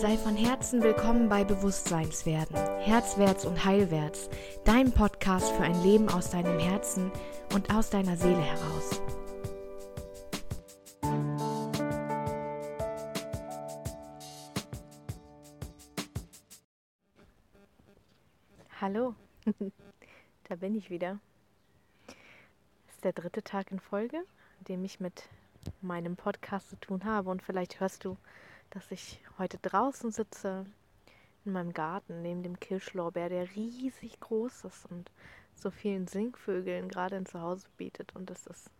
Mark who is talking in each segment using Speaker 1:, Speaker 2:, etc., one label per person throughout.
Speaker 1: Sei von Herzen willkommen bei Bewusstseinswerden, Herzwärts und Heilwärts, dein Podcast für ein Leben aus deinem Herzen und aus deiner Seele heraus. Hallo, da bin ich wieder. Es ist der dritte Tag in Folge, in dem ich mit meinem Podcast zu tun habe und vielleicht hörst du dass ich heute draußen sitze in meinem Garten neben dem Kirschlorbeer, der riesig groß ist und so vielen Singvögeln gerade ein Zuhause bietet. Und das ist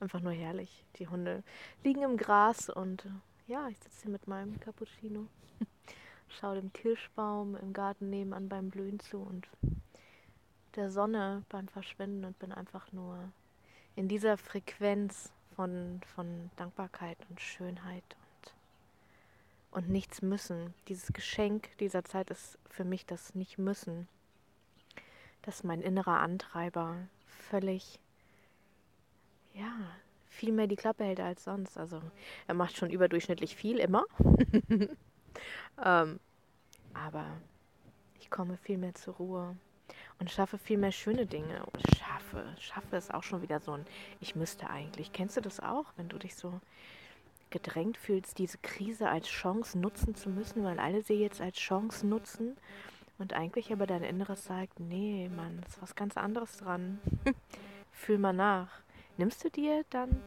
Speaker 1: einfach nur herrlich. Die Hunde liegen im Gras und ja, ich sitze hier mit meinem Cappuccino, schaue dem Kirschbaum im Garten nebenan beim Blühen zu und der Sonne beim Verschwinden und bin einfach nur in dieser Frequenz von, von Dankbarkeit und Schönheit und nichts müssen. Dieses Geschenk dieser Zeit ist für mich das Nicht-Müssen. Das mein innerer Antreiber völlig, ja, viel mehr die Klappe hält als sonst. Also er macht schon überdurchschnittlich viel immer. ähm, aber ich komme viel mehr zur Ruhe und schaffe viel mehr schöne Dinge. Und schaffe, schaffe ist auch schon wieder so ein Ich müsste eigentlich. Kennst du das auch, wenn du dich so gedrängt fühlst, diese Krise als Chance nutzen zu müssen, weil alle sie jetzt als Chance nutzen und eigentlich aber dein Inneres sagt, nee, Mann, ist was ganz anderes dran. Fühl mal nach. Nimmst du dir dann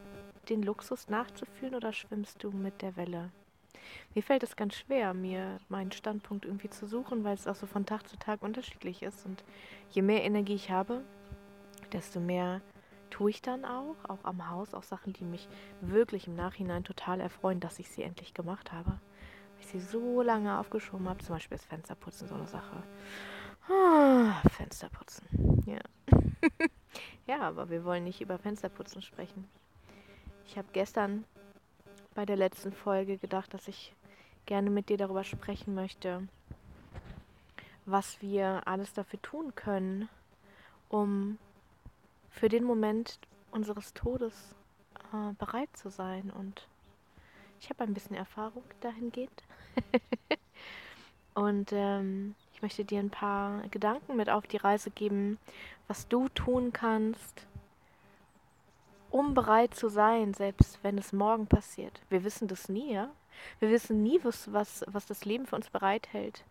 Speaker 1: den Luxus nachzufühlen oder schwimmst du mit der Welle? Mir fällt es ganz schwer, mir meinen Standpunkt irgendwie zu suchen, weil es auch so von Tag zu Tag unterschiedlich ist. Und je mehr Energie ich habe, desto mehr tue ich dann auch, auch am Haus, auch Sachen, die mich wirklich im Nachhinein total erfreuen, dass ich sie endlich gemacht habe. Weil ich sie so lange aufgeschoben habe, zum Beispiel das Fensterputzen, so eine Sache. Ah, Fensterputzen, ja. ja, aber wir wollen nicht über Fensterputzen sprechen. Ich habe gestern bei der letzten Folge gedacht, dass ich gerne mit dir darüber sprechen möchte, was wir alles dafür tun können, um für den Moment unseres Todes äh, bereit zu sein. Und ich habe ein bisschen Erfahrung dahingehend. und ähm, ich möchte dir ein paar Gedanken mit auf die Reise geben, was du tun kannst, um bereit zu sein, selbst wenn es morgen passiert. Wir wissen das nie, ja? Wir wissen nie, was, was, was das Leben für uns bereithält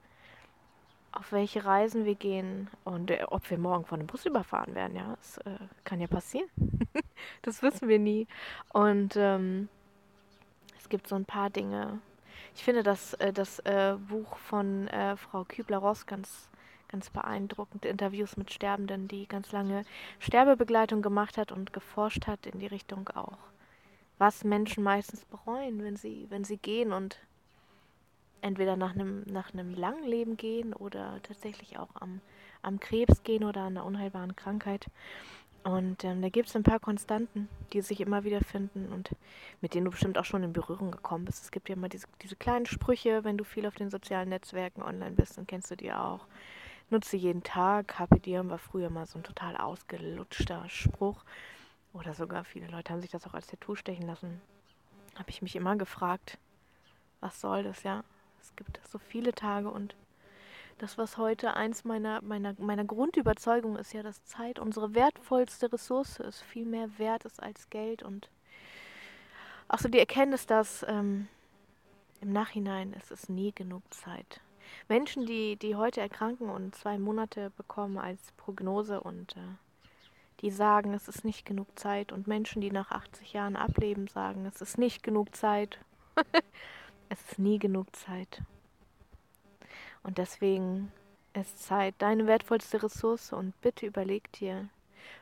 Speaker 1: auf welche Reisen wir gehen und äh, ob wir morgen von einem Bus überfahren werden. Ja, das äh, kann ja passieren. das wissen wir nie. Und ähm, es gibt so ein paar Dinge. Ich finde das, äh, das äh, Buch von äh, Frau Kübler-Ross ganz, ganz beeindruckend. Interviews mit Sterbenden, die ganz lange Sterbebegleitung gemacht hat und geforscht hat in die Richtung auch, was Menschen meistens bereuen, wenn sie, wenn sie gehen und entweder nach einem, nach langen Leben gehen oder tatsächlich auch am, am Krebs gehen oder an einer unheilbaren Krankheit. Und ähm, da gibt es ein paar Konstanten, die sich immer wieder finden und mit denen du bestimmt auch schon in Berührung gekommen bist. Es gibt ja immer diese, diese kleinen Sprüche, wenn du viel auf den sozialen Netzwerken online bist, dann kennst du die auch. Nutze jeden Tag. Happy Diem war früher mal so ein total ausgelutschter Spruch. Oder sogar viele Leute haben sich das auch als Tattoo stechen lassen. Habe ich mich immer gefragt, was soll das, ja? Es gibt so viele Tage und das, was heute eins meiner, meiner, meiner Grundüberzeugung ist, ja, dass Zeit unsere wertvollste Ressource ist, viel mehr wert ist als Geld und auch so die Erkenntnis, dass ähm, im Nachhinein ist es nie genug Zeit. Menschen, die, die heute erkranken und zwei Monate bekommen als Prognose und äh, die sagen, es ist nicht genug Zeit und Menschen, die nach 80 Jahren ableben, sagen, es ist nicht genug Zeit. Es ist nie genug Zeit. Und deswegen ist Zeit deine wertvollste Ressource und bitte überleg dir,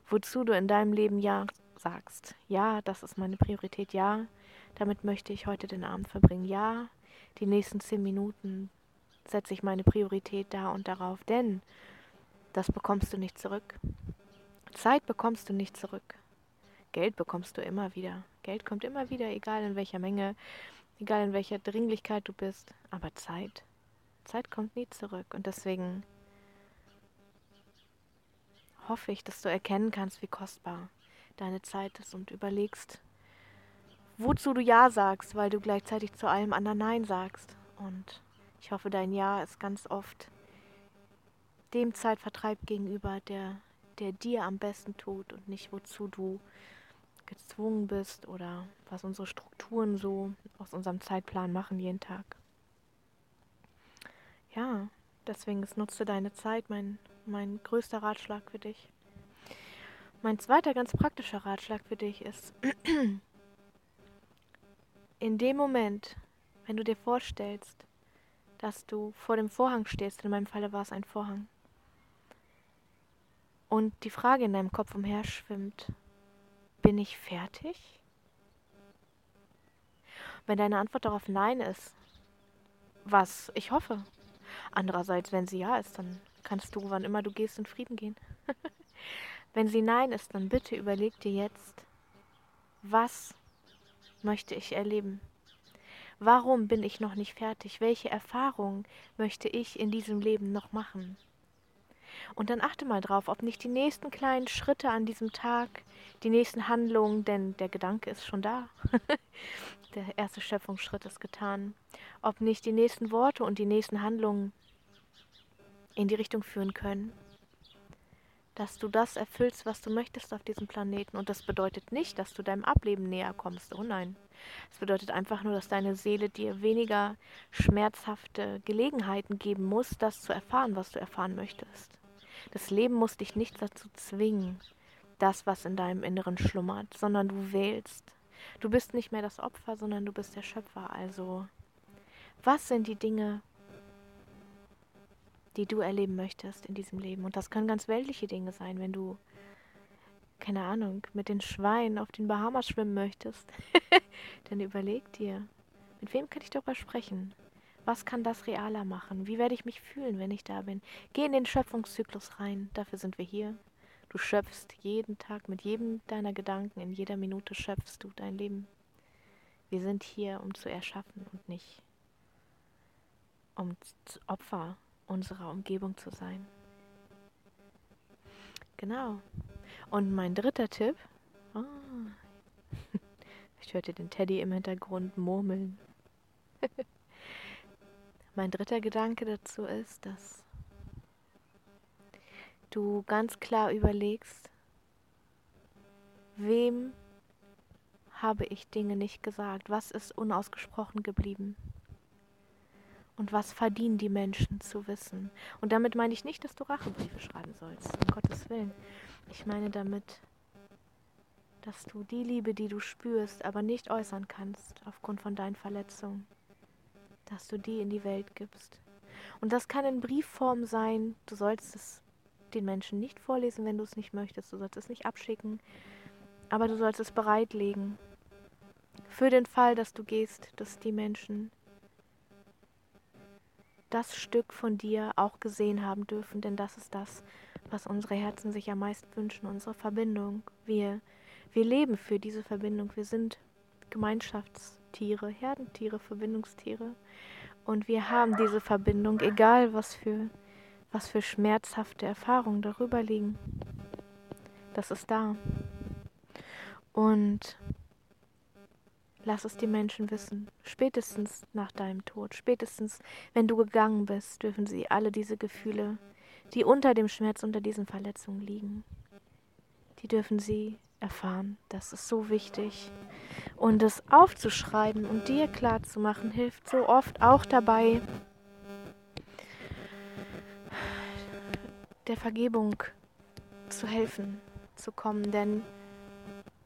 Speaker 1: wozu du in deinem Leben Ja sagst. Ja, das ist meine Priorität. Ja, damit möchte ich heute den Abend verbringen. Ja, die nächsten zehn Minuten setze ich meine Priorität da und darauf, denn das bekommst du nicht zurück. Zeit bekommst du nicht zurück. Geld bekommst du immer wieder. Geld kommt immer wieder, egal in welcher Menge egal in welcher Dringlichkeit du bist, aber Zeit, Zeit kommt nie zurück. Und deswegen hoffe ich, dass du erkennen kannst, wie kostbar deine Zeit ist und überlegst, wozu du Ja sagst, weil du gleichzeitig zu allem anderen Nein sagst. Und Ich hoffe, dein Ja ist ganz oft dem Zeitvertreib gegenüber, der, der dir am besten tut und nicht wozu du gezwungen bist oder was unsere Strukturen so aus unserem Zeitplan machen jeden Tag. Ja, deswegen ist nutze deine Zeit mein, mein größter Ratschlag für dich. Mein zweiter ganz praktischer Ratschlag für dich ist, in dem Moment, wenn du dir vorstellst, dass du vor dem Vorhang stehst, in meinem Falle war es ein Vorhang, und die Frage in deinem Kopf umherschwimmt, bin ich fertig? Wenn deine Antwort darauf Nein ist, was ich hoffe. Andererseits, wenn sie Ja ist, dann kannst du, wann immer du gehst, in Frieden gehen. wenn sie Nein ist, dann bitte überleg dir jetzt, was möchte ich erleben? Warum bin ich noch nicht fertig? Welche Erfahrungen möchte ich in diesem Leben noch machen? Und dann achte mal drauf, ob nicht die nächsten kleinen Schritte an diesem Tag, die nächsten Handlungen, denn der Gedanke ist schon da. der erste Schöpfungsschritt ist getan. Ob nicht die nächsten Worte und die nächsten Handlungen in die Richtung führen können, dass du das erfüllst, was du möchtest auf diesem Planeten. Und das bedeutet nicht, dass du deinem Ableben näher kommst. Oh nein. Es bedeutet einfach nur, dass deine Seele dir weniger schmerzhafte Gelegenheiten geben muss, das zu erfahren, was du erfahren möchtest. Das Leben muss dich nicht dazu zwingen, das, was in deinem Inneren schlummert, sondern du wählst. Du bist nicht mehr das Opfer, sondern du bist der Schöpfer. Also, was sind die Dinge, die du erleben möchtest in diesem Leben? Und das können ganz weltliche Dinge sein, wenn du, keine Ahnung, mit den Schweinen auf den Bahamas schwimmen möchtest. Dann überleg dir, mit wem kann ich darüber sprechen? Was kann das realer machen? Wie werde ich mich fühlen, wenn ich da bin? Geh in den Schöpfungszyklus rein. Dafür sind wir hier. Du schöpfst jeden Tag mit jedem deiner Gedanken, in jeder Minute schöpfst du dein Leben. Wir sind hier, um zu erschaffen und nicht um Opfer unserer Umgebung zu sein. Genau. Und mein dritter Tipp. Oh, ich hörte den Teddy im Hintergrund murmeln. Mein dritter Gedanke dazu ist, dass du ganz klar überlegst, wem habe ich Dinge nicht gesagt, was ist unausgesprochen geblieben und was verdienen die Menschen zu wissen. Und damit meine ich nicht, dass du Rachebriefe schreiben sollst, um Gottes Willen. Ich meine damit, dass du die Liebe, die du spürst, aber nicht äußern kannst aufgrund von deinen Verletzungen, dass du die in die Welt gibst. Und das kann in Briefform sein. Du sollst es den Menschen nicht vorlesen, wenn du es nicht möchtest. Du sollst es nicht abschicken. Aber du sollst es bereitlegen. Für den Fall, dass du gehst, dass die Menschen das Stück von dir auch gesehen haben dürfen. Denn das ist das, was unsere Herzen sich am meisten wünschen. Unsere Verbindung. Wir, wir leben für diese Verbindung. Wir sind Gemeinschafts- Tiere, Herdentiere, Verbindungstiere. Und wir haben diese Verbindung, egal was für, was für schmerzhafte Erfahrungen darüber liegen. Das ist da. Und lass es die Menschen wissen. Spätestens nach deinem Tod, spätestens wenn du gegangen bist, dürfen sie alle diese Gefühle, die unter dem Schmerz, unter diesen Verletzungen liegen, die dürfen sie erfahren. Das ist so wichtig. Und es aufzuschreiben und dir klar zu machen, hilft so oft auch dabei, der Vergebung zu helfen, zu kommen. Denn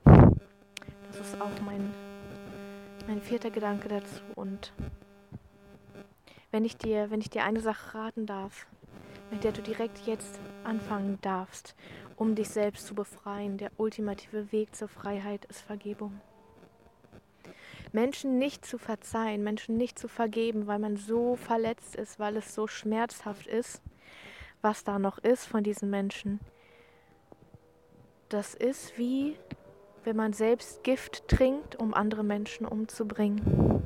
Speaker 1: das ist auch mein, mein vierter Gedanke dazu. Und wenn ich dir, wenn ich dir eine Sache raten darf, mit der du direkt jetzt anfangen darfst um dich selbst zu befreien. Der ultimative Weg zur Freiheit ist Vergebung. Menschen nicht zu verzeihen, Menschen nicht zu vergeben, weil man so verletzt ist, weil es so schmerzhaft ist, was da noch ist von diesen Menschen. Das ist wie wenn man selbst Gift trinkt, um andere Menschen umzubringen.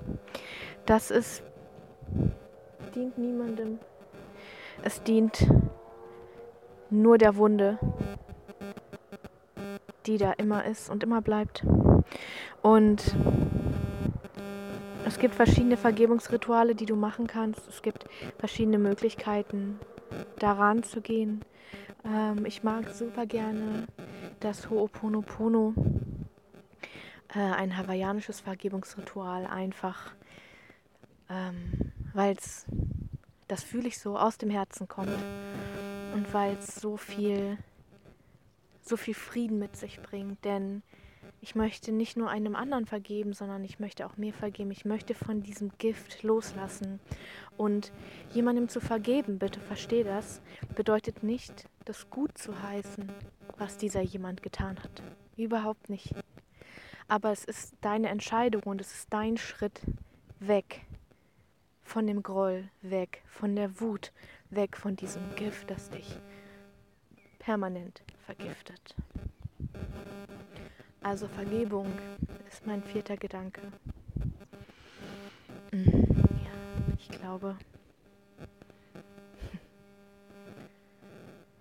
Speaker 1: Das ist dient niemandem. Es dient nur der Wunde, die da immer ist und immer bleibt. Und Es gibt verschiedene Vergebungsrituale, die du machen kannst. Es gibt verschiedene Möglichkeiten, daran zu gehen. Ähm, ich mag super gerne das Ho'oponopono, äh, ein hawaiianisches Vergebungsritual, einfach ähm, weil es, das fühle ich so, aus dem Herzen kommt und weil es so viel, so viel Frieden mit sich bringt. Denn ich möchte nicht nur einem anderen vergeben, sondern ich möchte auch mir vergeben. Ich möchte von diesem Gift loslassen. Und jemandem zu vergeben, bitte versteh das, bedeutet nicht, das gut zu heißen, was dieser jemand getan hat. Überhaupt nicht. Aber es ist deine Entscheidung und es ist dein Schritt weg von dem Groll, weg von der Wut, weg von diesem Gift, das dich permanent vergiftet. Also Vergebung ist mein vierter Gedanke. Mm, ja, ich glaube,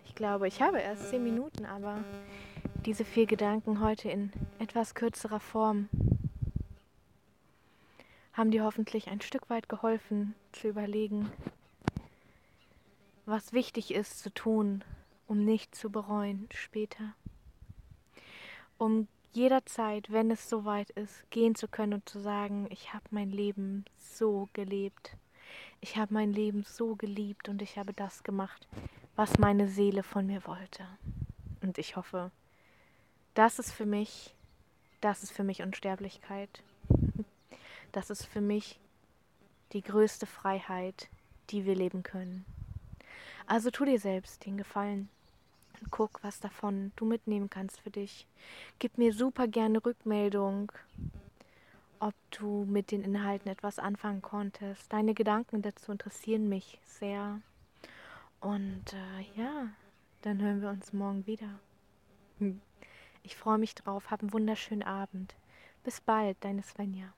Speaker 1: ich glaube, ich habe erst zehn Minuten, aber diese vier Gedanken heute in etwas kürzerer Form haben dir hoffentlich ein Stück weit geholfen zu überlegen, was wichtig ist zu tun, um nicht zu bereuen später. Um jederzeit, wenn es soweit ist, gehen zu können und zu sagen, ich habe mein Leben so gelebt. Ich habe mein Leben so geliebt und ich habe das gemacht, was meine Seele von mir wollte. Und ich hoffe, das ist für mich, das ist für mich Unsterblichkeit. Das ist für mich die größte Freiheit, die wir leben können. Also tu dir selbst den Gefallen und guck, was davon du mitnehmen kannst für dich. Gib mir super gerne Rückmeldung, ob du mit den Inhalten etwas anfangen konntest. Deine Gedanken dazu interessieren mich sehr. Und äh, ja, dann hören wir uns morgen wieder. Ich freue mich drauf. Hab einen wunderschönen Abend. Bis bald, deine Svenja.